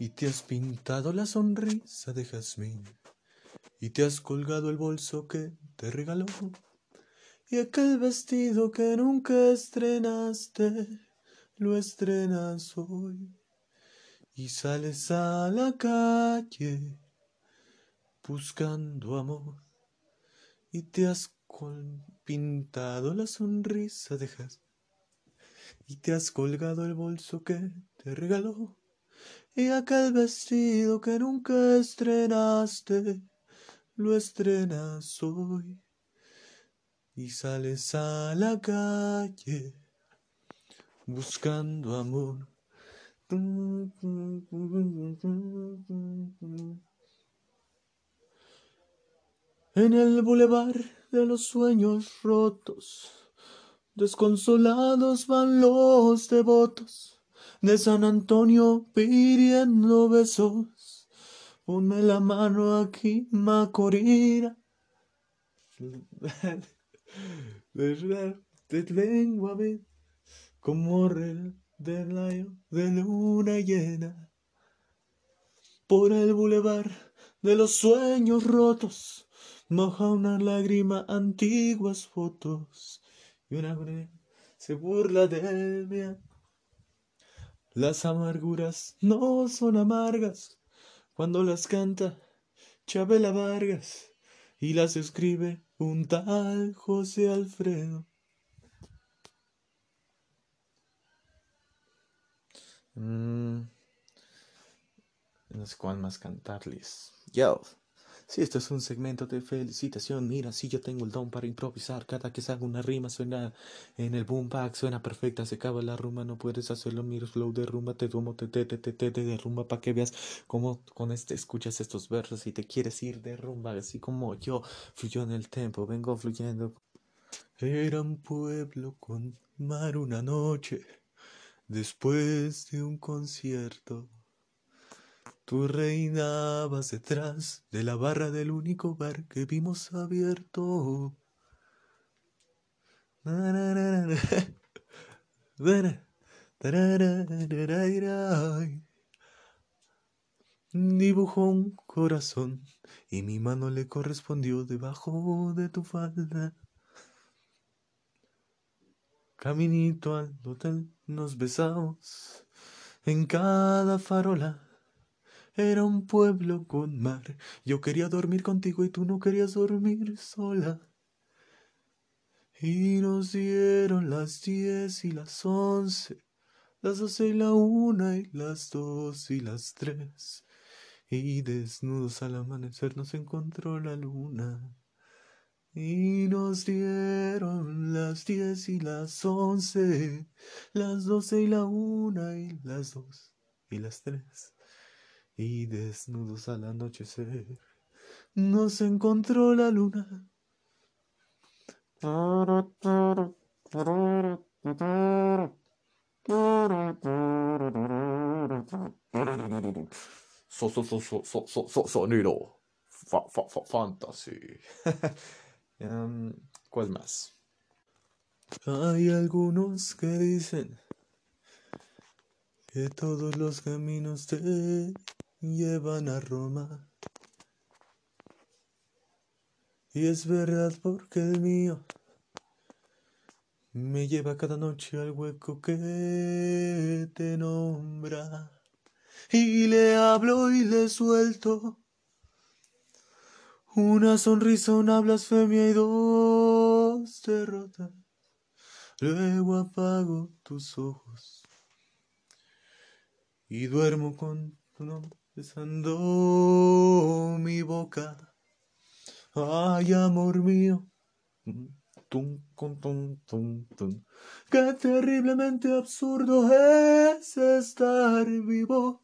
y te has pintado la sonrisa de jazmín. Y te has colgado el bolso que te regaló. Y aquel vestido que nunca estrenaste lo estrenas hoy. Y sales a la calle buscando amor. Y te has pintado la sonrisa de jazmín. Y te has colgado el bolso que te regaló y aquel vestido que nunca estrenaste lo estrenas hoy y sales a la calle buscando amor. En el bulevar de los sueños rotos Desconsolados van los devotos de San Antonio pidiendo besos. Ponme la mano aquí, Macorina. Te vengo a ver como rey del layo de luna llena. Por el bulevar de los sueños rotos, moja una lágrima antiguas fotos y una se burla de mí. Las amarguras no son amargas cuando las canta Chabela Vargas y las escribe un tal José Alfredo. Mm, no cuál más cantarles. Yo. Si esto es un segmento de felicitación, mira, si yo tengo el don para improvisar. Cada que salga una rima suena en el boom bag, suena perfecta, se acaba la rumba, no puedes hacerlo. Mira, flow de rumba, te tomo, te te te te te de rumba para que veas cómo con este escuchas estos versos y te quieres ir de rumba, así como yo fluyo en el tiempo, vengo fluyendo. Era un pueblo con mar una noche después de un concierto. Tú reinabas detrás de la barra del único bar que vimos abierto. Dibujó un corazón y mi mano le correspondió debajo de tu falda. Caminito al hotel nos besamos en cada farola era un pueblo con mar. Yo quería dormir contigo y tú no querías dormir sola. Y nos dieron las diez y las once, las doce y la una y las dos y las tres. Y desnudos al amanecer nos encontró la luna. Y nos dieron las diez y las once, las doce y la una y las dos y las tres y desnudos al anochecer nos encontró la luna. So, so, so, so, so, so, so, sonido fa, fa, fa, fantasy. um, ¿Cuál más? Hay algunos que dicen que todos los caminos te llevan a Roma. Y es verdad porque el mío me lleva cada noche al hueco que te nombra. Y le hablo y le suelto una sonrisa, una blasfemia y dos derrotas. Luego apago tus ojos y duermo con tu nombre besando mi boca. Ay, amor mío. Tum, tum, tum, tum, Qué terriblemente absurdo es estar vivo.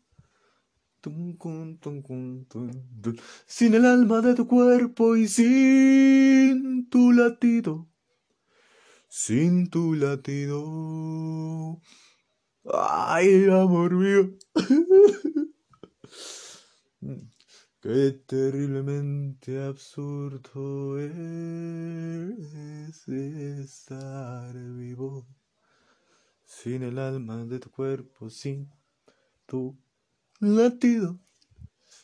Sin el alma de tu cuerpo y sin tu latido. Sin tu latido. Ay, amor mío. Qué terriblemente absurdo es estar vivo sin el alma de tu cuerpo, sin tu latido.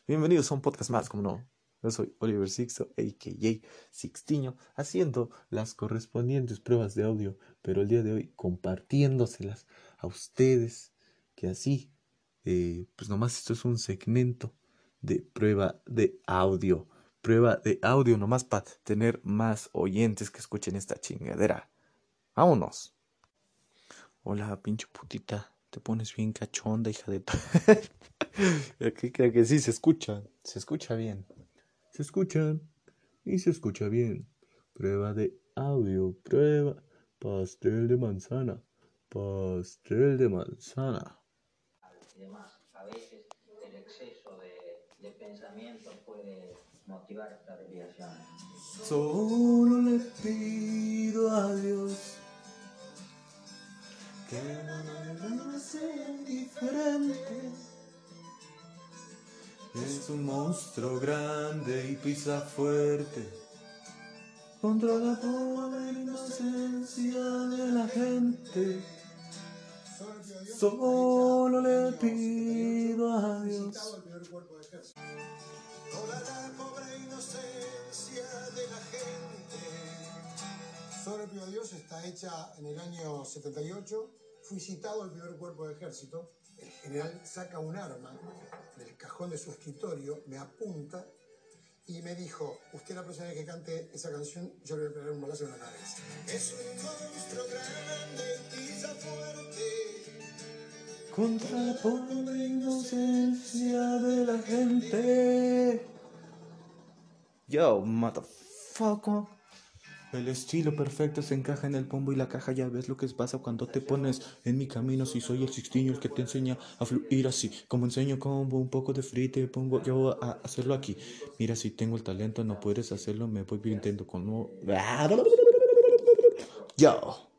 Bienvenidos a un podcast más, como no. Yo soy Oliver Sixto, a.k.a. Sixtiño, haciendo las correspondientes pruebas de audio, pero el día de hoy compartiéndoselas a ustedes, que así, eh, pues nomás esto es un segmento de prueba de audio. Prueba de audio nomás para tener más oyentes que escuchen esta chingadera. Vámonos. Hola, pinche putita. Te pones bien cachonda, hija de... Aquí creo que sí, se escucha. Se escucha bien. Se escuchan. Y se escucha bien. Prueba de audio. Prueba. Pastel de manzana. Pastel de manzana. A veces de, pensamiento puede motivar esta desviación. Solo le pido a Dios que no me sea indiferente. Es un monstruo grande y pisa fuerte contra la pobre inocencia de la gente. Solo le pido a Dios. Toda la pobre inocencia de la gente. Sobre Pío Dios está hecha en el año 78. Fui citado al primer cuerpo de ejército. El general saca un arma del cajón de su escritorio, me apunta y me dijo: Usted la vez que cante esa canción, yo le voy a pegar un balazo en la cabeza. Es un monstruo grande, pisa fuerte. Contra la inocencia de la gente. Yo, motherfucker. El estilo perfecto se encaja en el pombo y la caja. Ya ves lo que pasa cuando te pones en mi camino. Si soy el sixtiño el que te enseña a fluir así. Como enseño combo, un poco de free, te pongo yo a hacerlo aquí. Mira, si tengo el talento, no puedes hacerlo. Me voy intento con. Yo.